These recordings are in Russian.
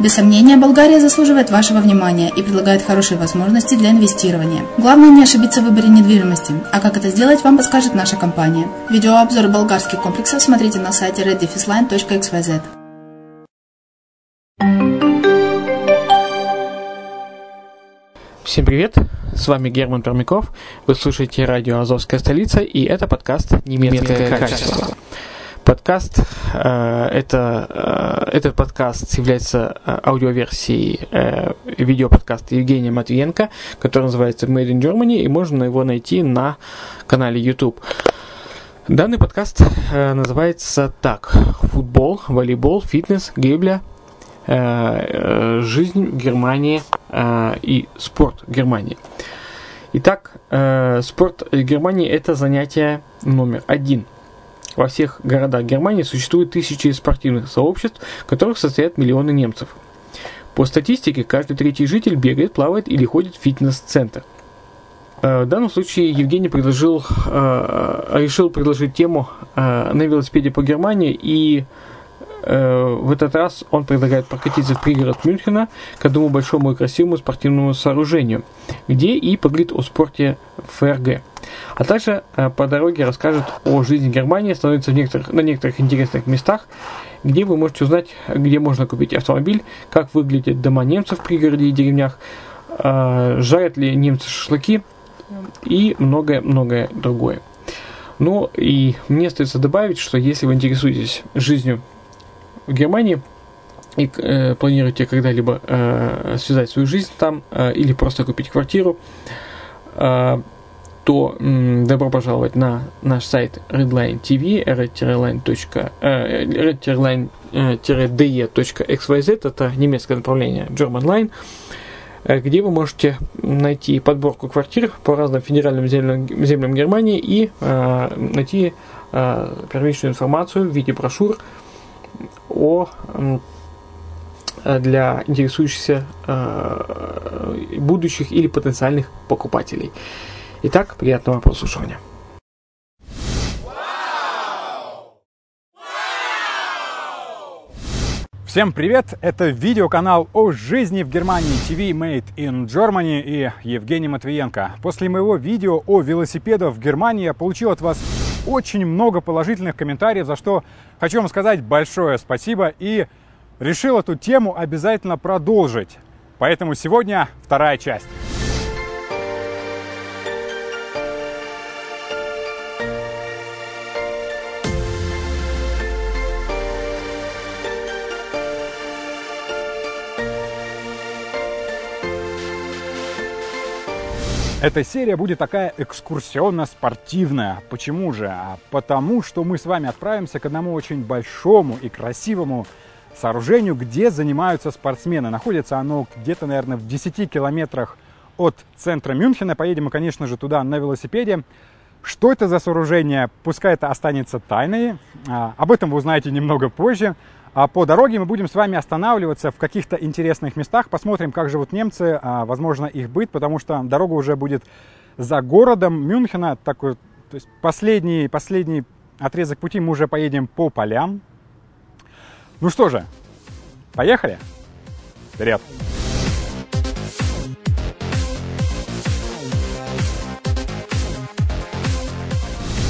Без сомнения, Болгария заслуживает вашего внимания и предлагает хорошие возможности для инвестирования. Главное не ошибиться в выборе недвижимости, а как это сделать, вам подскажет наша компания. Видеообзор болгарских комплексов смотрите на сайте reddefisline.xyz. Всем привет! С вами Герман Пермяков. Вы слушаете радио «Азовская столица» и это подкаст «Немецкое, Немецкое качество». качество. Подкаст. Э, это, э, этот подкаст является э, аудиоверсией видеоподкаста Евгения Матвиенко, который называется Made in Germany, и можно его найти на канале YouTube. Данный подкаст называется так. Футбол, волейбол, фитнес, гребля, жизнь в Германии и спорт в Германии. Итак, спорт в Германии это занятие номер один – во всех городах Германии существует тысячи спортивных сообществ, в которых состоят миллионы немцев. По статистике, каждый третий житель бегает, плавает или ходит в фитнес-центр. Э, в данном случае Евгений предложил, э, решил предложить тему э, на велосипеде по Германии и в этот раз он предлагает прокатиться в пригород Мюнхена к одному большому и красивому спортивному сооружению, где и поговорит о спорте ФРГ. А также э, по дороге расскажет о жизни Германии, становится в некоторых, на некоторых интересных местах, где вы можете узнать, где можно купить автомобиль, как выглядят дома немцев в пригороде и деревнях, э, жарят ли немцы шашлыки и многое-многое другое. Ну и мне остается добавить, что если вы интересуетесь жизнью в Германии и э, планируете когда-либо э, связать свою жизнь там э, или просто купить квартиру, э, то м, добро пожаловать на наш сайт Redline TV, redline.de.xyz, это немецкое направление German Line, э, где вы можете найти подборку квартир по разным федеральным землям, землям Германии и э, найти э, первичную информацию в виде брошюр о для интересующихся э, будущих или потенциальных покупателей. Итак, приятного прослушивания. Всем привет! Это видеоканал о жизни в Германии TV Made in Germany и Евгений Матвиенко. После моего видео о велосипедах в Германии я получил от вас очень много положительных комментариев, за что хочу вам сказать большое спасибо и решил эту тему обязательно продолжить. Поэтому сегодня вторая часть. Эта серия будет такая экскурсионно-спортивная. Почему же? А потому что мы с вами отправимся к одному очень большому и красивому сооружению, где занимаются спортсмены. Находится оно где-то, наверное, в 10 километрах от центра Мюнхена. Поедем мы, конечно же, туда на велосипеде. Что это за сооружение? Пускай это останется тайной. А, об этом вы узнаете немного позже. А по дороге мы будем с вами останавливаться в каких-то интересных местах, посмотрим, как живут немцы, а, возможно, их быт, потому что дорога уже будет за городом Мюнхена, такой, то есть последний, последний отрезок пути мы уже поедем по полям. Ну что же, поехали? Вперед!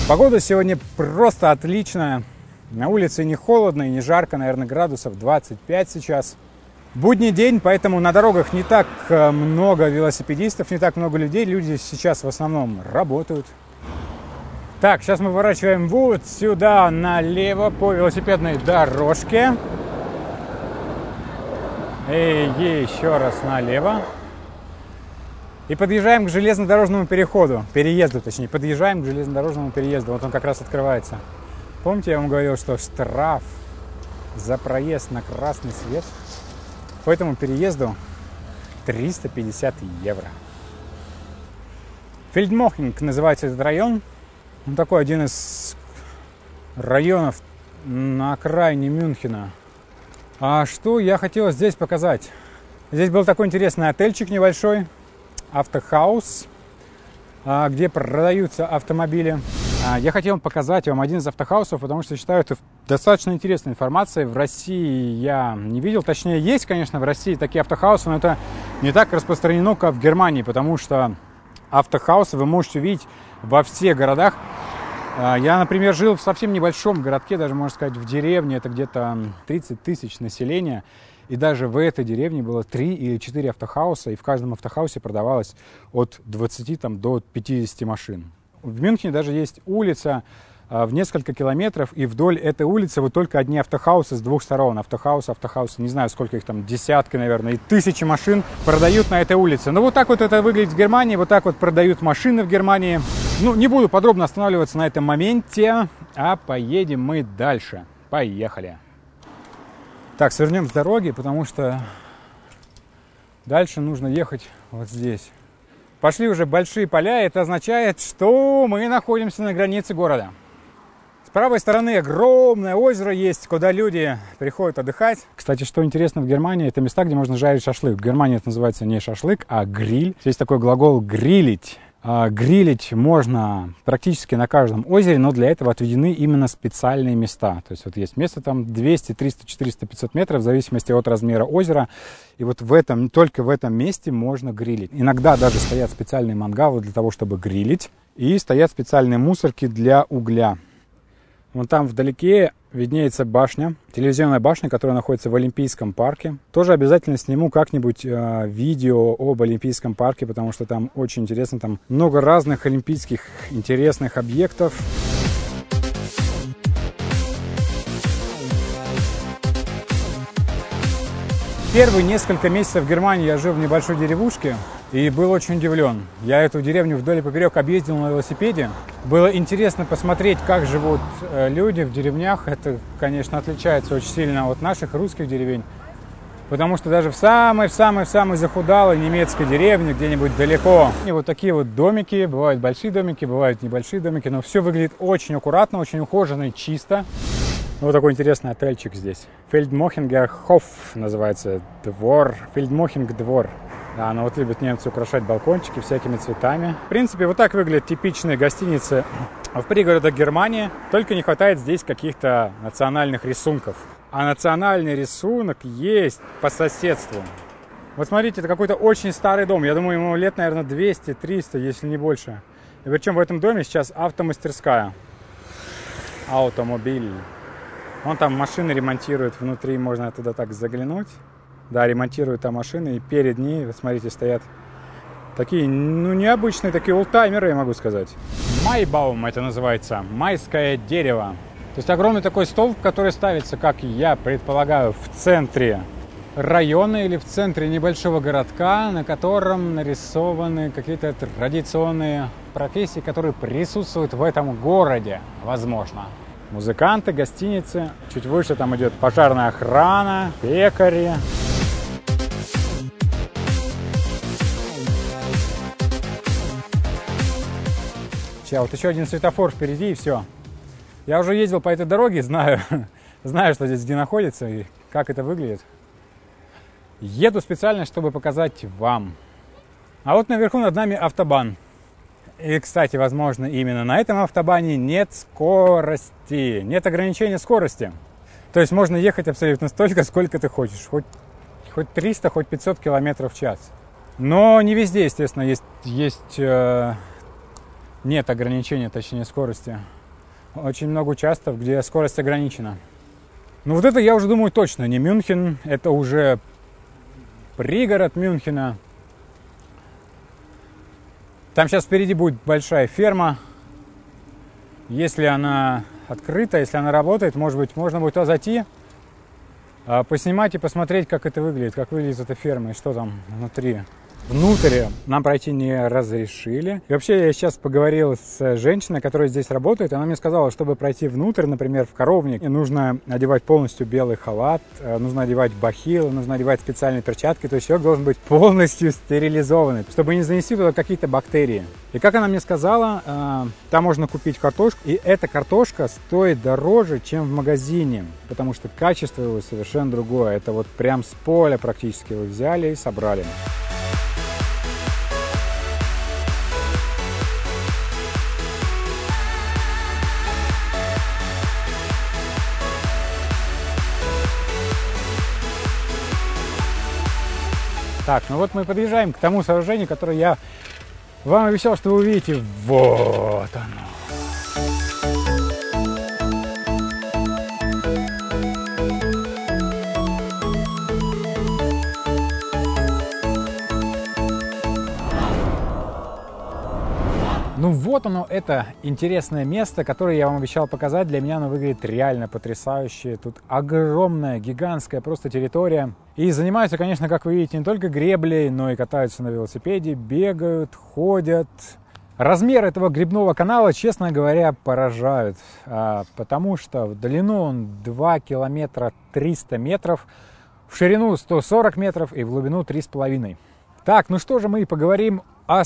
Погода сегодня просто отличная. На улице не холодно и не жарко, наверное, градусов 25 сейчас. Будний день, поэтому на дорогах не так э, много велосипедистов, не так много людей. Люди сейчас в основном работают. Так, сейчас мы поворачиваем вот сюда налево по велосипедной дорожке. И еще раз налево. И подъезжаем к железнодорожному переходу, переезду точнее, подъезжаем к железнодорожному переезду. Вот он как раз открывается. Помните, я вам говорил, что штраф за проезд на красный свет по этому переезду 350 евро. Фельдмохинг называется этот район. Он такой один из районов на окраине Мюнхена. А что я хотел здесь показать? Здесь был такой интересный отельчик небольшой, автохаус, а, где продаются автомобили. А, я хотел показать вам один из автохаусов, потому что считаю это достаточно интересной информацией. В России я не видел, точнее есть, конечно, в России такие автохаусы, но это не так распространено, как в Германии, потому что автохаусы вы можете увидеть во всех городах. А, я, например, жил в совсем небольшом городке, даже можно сказать в деревне, это где-то 30 тысяч населения. И даже в этой деревне было 3 или 4 автохауса, и в каждом автохаусе продавалось от 20 там, до 50 машин. В Мюнхене даже есть улица, а, в несколько километров, и вдоль этой улицы вот только одни автохаусы с двух сторон. Автохаусы, автохаусы, не знаю, сколько их там, десятки, наверное, и тысячи машин продают на этой улице. Ну, вот так вот это выглядит в Германии, вот так вот продают машины в Германии. Ну, не буду подробно останавливаться на этом моменте, а поедем мы дальше. Поехали. Так, свернем с дороги, потому что дальше нужно ехать вот здесь. Пошли уже большие поля, это означает, что мы находимся на границе города. С правой стороны огромное озеро есть, куда люди приходят отдыхать. Кстати, что интересно в Германии, это места, где можно жарить шашлык. В Германии это называется не шашлык, а гриль. Есть такой глагол «грилить». А, грилить можно практически на каждом озере, но для этого отведены именно специальные места. То есть вот есть место там 200, 300, 400, 500 метров в зависимости от размера озера. И вот в этом, только в этом месте можно грилить. Иногда даже стоят специальные мангалы для того, чтобы грилить. И стоят специальные мусорки для угля. Вон там вдалеке виднеется башня, телевизионная башня, которая находится в Олимпийском парке. Тоже обязательно сниму как-нибудь э, видео об Олимпийском парке, потому что там очень интересно, там много разных олимпийских интересных объектов. Первые несколько месяцев в Германии я жил в небольшой деревушке и был очень удивлен. Я эту деревню вдоль и поперек объездил на велосипеде. Было интересно посмотреть, как живут э, люди в деревнях. Это, конечно, отличается очень сильно от наших русских деревень. Потому что даже в самой-самой-самой захудалой немецкой деревне, где-нибудь далеко, и вот такие вот домики, бывают большие домики, бывают небольшие домики, но все выглядит очень аккуратно, очень ухоженно и чисто. Вот такой интересный отельчик здесь. Фельдмохингер Хофф называется двор. Фельдмохинг двор. Да, ну вот любят немцы украшать балкончики всякими цветами. В принципе, вот так выглядят типичные гостиницы в пригородах Германии. Только не хватает здесь каких-то национальных рисунков. А национальный рисунок есть по соседству. Вот смотрите, это какой-то очень старый дом. Я думаю, ему лет, наверное, 200-300, если не больше. И причем в этом доме сейчас автомастерская. Автомобиль. Он там машины ремонтирует, внутри можно туда так заглянуть. Да, ремонтируют там машины, и перед ней, смотрите, стоят такие, ну, необычные, такие олдтаймеры, я могу сказать. Майбаум это называется, майское дерево. То есть огромный такой столб, который ставится, как я предполагаю, в центре района или в центре небольшого городка, на котором нарисованы какие-то традиционные профессии, которые присутствуют в этом городе, возможно музыканты, гостиницы. Чуть выше там идет пожарная охрана, пекари. Сейчас вот еще один светофор впереди и все. Я уже ездил по этой дороге, знаю, знаю, что здесь где находится и как это выглядит. Еду специально, чтобы показать вам. А вот наверху над нами автобан. И, кстати, возможно, именно на этом автобане нет скорости, нет ограничения скорости. То есть можно ехать абсолютно столько, сколько ты хочешь. Хоть, хоть 300, хоть 500 километров в час. Но не везде, естественно, есть, есть э, нет ограничения, точнее, скорости. Очень много участков, где скорость ограничена. Ну вот это я уже думаю точно не Мюнхен, это уже пригород Мюнхена. Там сейчас впереди будет большая ферма. Если она открыта, если она работает, может быть, можно будет туда зайти, а, поснимать и посмотреть, как это выглядит, как выглядит эта ферма и что там внутри. Внутрь нам пройти не разрешили. И вообще я сейчас поговорил с женщиной, которая здесь работает. Она мне сказала, чтобы пройти внутрь, например, в коровник, нужно одевать полностью белый халат, э, нужно одевать бахилы, нужно одевать специальные перчатки. То есть человек должен быть полностью стерилизованный, чтобы не занести туда какие-то бактерии. И как она мне сказала, э, там можно купить картошку, и эта картошка стоит дороже, чем в магазине, потому что качество его совершенно другое. Это вот прям с поля практически его взяли и собрали. Так, ну вот мы подъезжаем к тому сооружению, которое я вам обещал, что вы увидите. Вот оно. Вот оно, это интересное место, которое я вам обещал показать. Для меня оно выглядит реально потрясающе. Тут огромная, гигантская просто территория. И занимаются, конечно, как вы видите, не только греблей, но и катаются на велосипеде, бегают, ходят. Размер этого грибного канала, честно говоря, поражают, а, потому что в длину он 2 километра 300 метров, в ширину 140 метров и в глубину 3,5. Так, ну что же мы поговорим о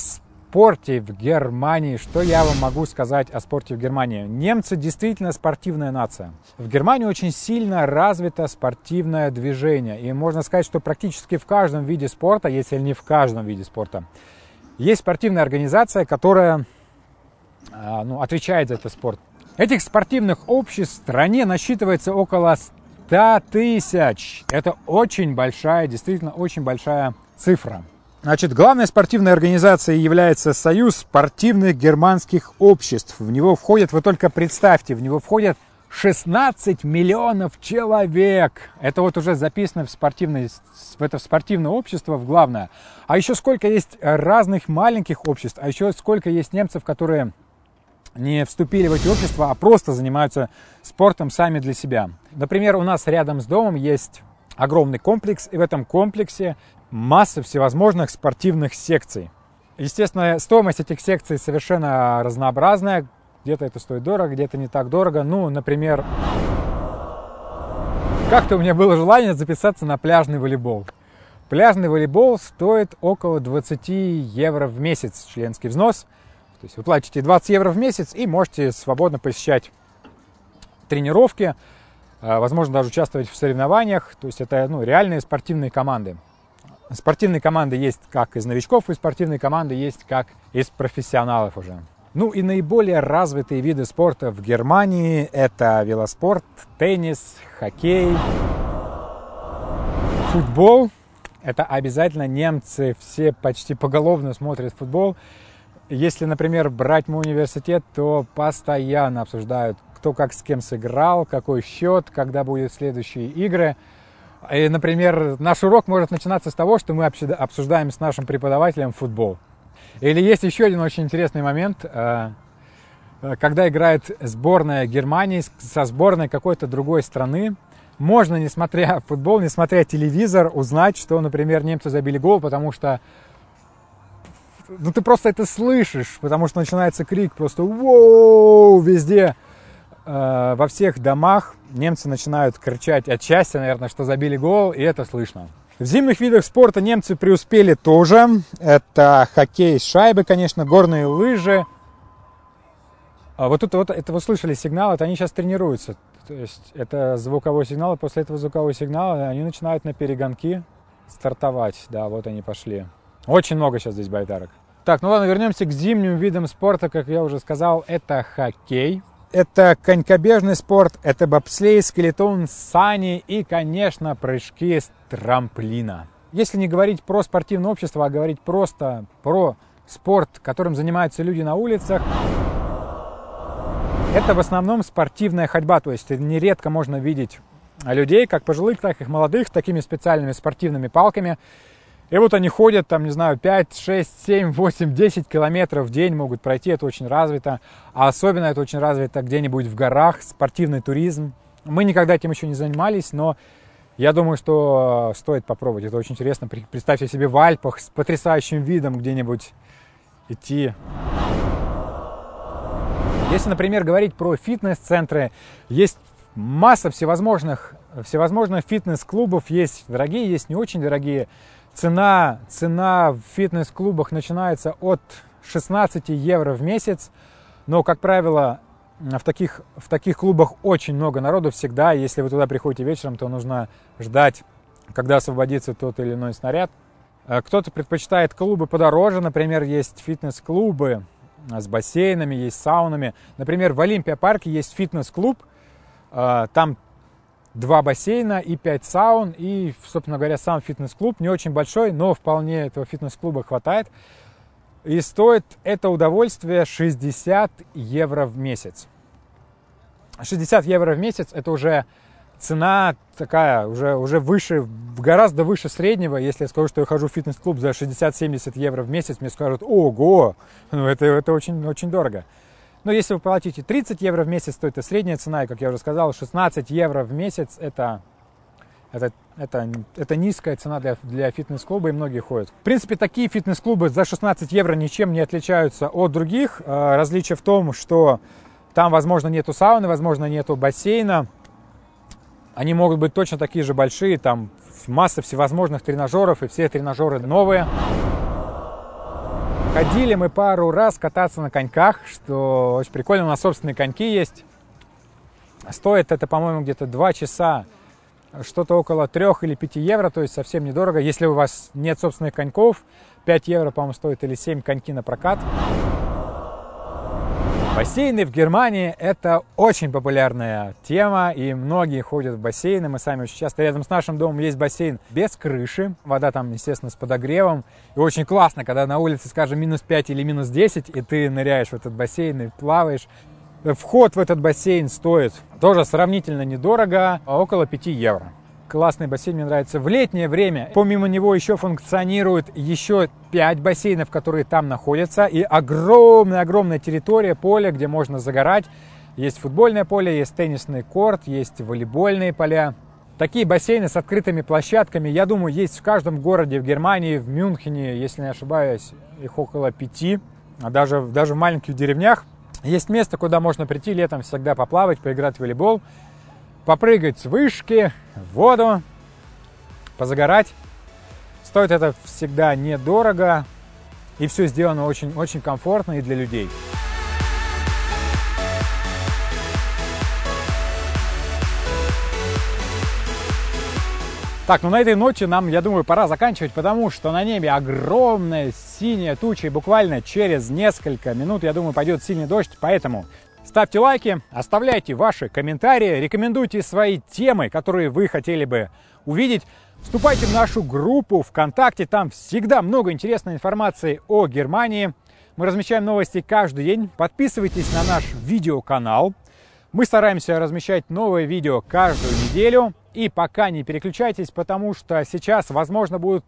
спорте в Германии. Что я вам могу сказать о спорте в Германии? Немцы действительно спортивная нация. В Германии очень сильно развито спортивное движение. И можно сказать, что практически в каждом виде спорта, если не в каждом виде спорта, есть спортивная организация, которая а, ну, отвечает за этот спорт. Этих спортивных обществ в стране насчитывается около 100 тысяч. Это очень большая, действительно очень большая цифра. Значит, главной спортивной организацией является Союз спортивных германских обществ. В него входят, вы только представьте, в него входят 16 миллионов человек. Это вот уже записано в, спортивное, в это спортивное общество, в главное. А еще сколько есть разных маленьких обществ, а еще сколько есть немцев, которые не вступили в эти общества, а просто занимаются спортом сами для себя. Например, у нас рядом с домом есть огромный комплекс, и в этом комплексе масса всевозможных спортивных секций. Естественно, стоимость этих секций совершенно разнообразная. Где-то это стоит дорого, где-то не так дорого. Ну, например, как-то у меня было желание записаться на пляжный волейбол. Пляжный волейбол стоит около 20 евро в месяц, членский взнос. То есть вы платите 20 евро в месяц и можете свободно посещать тренировки, а, возможно, даже участвовать в соревнованиях. То есть это ну, реальные спортивные команды. Спортивные команды есть как из новичков, и спортивные команды есть как из профессионалов уже. Ну и наиболее развитые виды спорта в Германии это велоспорт, теннис, хоккей, футбол. Это обязательно немцы все почти поголовно смотрят футбол. Если, например, брать мой университет, то постоянно обсуждают, кто как с кем сыграл, какой счет, когда будут следующие игры – и, например, наш урок может начинаться с того, что мы обсуждаем с нашим преподавателем футбол. Или есть еще один очень интересный момент, э, э, когда играет сборная Германии со сборной какой-то другой страны, можно, несмотря футбол, несмотря телевизор, узнать, что, например, немцы забили гол, потому что ну, ты просто это слышишь, потому что начинается крик просто «Воу!» везде. Э, во всех домах немцы начинают кричать от счастья, наверное, что забили гол, и это слышно. В зимних видах спорта немцы преуспели тоже. Это хоккей с шайбы, конечно, горные лыжи. А вот тут вот это вы слышали сигнал, это они сейчас тренируются. То есть это звуковой сигнал, и после этого звукового сигнала они начинают на перегонки стартовать. Да, вот они пошли. Очень много сейчас здесь байдарок. Так, ну ладно, вернемся к зимним видам спорта. Как я уже сказал, это хоккей это конькобежный спорт, это бобслей, скелетон, сани и, конечно, прыжки с трамплина. Если не говорить про спортивное общество, а говорить просто про спорт, которым занимаются люди на улицах, это в основном спортивная ходьба, то есть нередко можно видеть людей, как пожилых, так и молодых, такими специальными спортивными палками, и вот они ходят, там, не знаю, 5, 6, 7, 8, 10 километров в день могут пройти, это очень развито. А особенно это очень развито где-нибудь в горах, спортивный туризм. Мы никогда этим еще не занимались, но я думаю, что стоит попробовать. Это очень интересно. Представьте себе в Альпах с потрясающим видом где-нибудь идти. Если, например, говорить про фитнес-центры, есть масса всевозможных, всевозможных фитнес-клубов. Есть дорогие, есть не очень дорогие. Цена, цена в фитнес-клубах начинается от 16 евро в месяц, но, как правило, в таких, в таких клубах очень много народу всегда. Если вы туда приходите вечером, то нужно ждать, когда освободится тот или иной снаряд. Э, кто-то предпочитает клубы подороже, например, есть фитнес-клубы с бассейнами, есть саунами. Например, в Олимпия парке есть фитнес-клуб, э, там два бассейна и пять саун, и, собственно говоря, сам фитнес-клуб не очень большой, но вполне этого фитнес-клуба хватает. И стоит это удовольствие 60 евро в месяц. 60 евро в месяц это уже цена такая уже, уже выше, гораздо выше среднего. Если я скажу, что я хожу в фитнес-клуб за 60-70 евро в месяц, мне скажут, ого, ну это, это очень, очень дорого. Но если вы платите 30 евро в месяц, то это средняя цена, и, как я уже сказал, 16 евро в месяц это, это, это, это низкая цена для, для фитнес-клуба, и многие ходят. В принципе, такие фитнес-клубы за 16 евро ничем не отличаются от других. Э, различие в том, что там, возможно, нету сауны, возможно, нету бассейна, они могут быть точно такие же большие, там масса всевозможных тренажеров, и все тренажеры новые. Ходили мы пару раз кататься на коньках, что очень прикольно. У нас собственные коньки есть. Стоит это, по-моему, где-то 2 часа. Что-то около 3 или 5 евро, то есть совсем недорого. Если у вас нет собственных коньков, 5 евро, по-моему, стоит или 7 коньки на прокат. Бассейны в Германии – это очень популярная тема, и многие ходят в бассейны. Мы сами очень часто рядом с нашим домом есть бассейн без крыши. Вода там, естественно, с подогревом. И очень классно, когда на улице, скажем, минус 5 или минус 10, и ты ныряешь в этот бассейн и плаваешь. Вход в этот бассейн стоит тоже сравнительно недорого, около 5 евро классный бассейн, мне нравится. В летнее время помимо него еще функционирует еще 5 бассейнов, которые там находятся. И огромная-огромная территория, поле, где можно загорать. Есть футбольное поле, есть теннисный корт, есть волейбольные поля. Такие бассейны с открытыми площадками, я думаю, есть в каждом городе в Германии, в Мюнхене, если не ошибаюсь, их около пяти, а даже, даже в маленьких деревнях. Есть место, куда можно прийти летом всегда поплавать, поиграть в волейбол попрыгать с вышки в воду, позагорать. Стоит это всегда недорого, и все сделано очень-очень комфортно и для людей. Так, ну на этой ночи нам, я думаю, пора заканчивать, потому что на небе огромная синяя туча, и буквально через несколько минут, я думаю, пойдет сильный дождь, поэтому Ставьте лайки, оставляйте ваши комментарии, рекомендуйте свои темы, которые вы хотели бы увидеть. Вступайте в нашу группу ВКонтакте, там всегда много интересной информации о Германии. Мы размещаем новости каждый день. Подписывайтесь на наш видеоканал. Мы стараемся размещать новые видео каждую неделю. И пока не переключайтесь, потому что сейчас, возможно, будут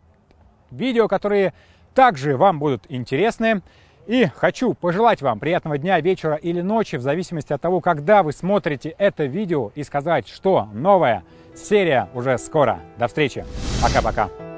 видео, которые также вам будут интересны. И хочу пожелать вам приятного дня, вечера или ночи, в зависимости от того, когда вы смотрите это видео, и сказать, что новая серия уже скоро. До встречи. Пока-пока.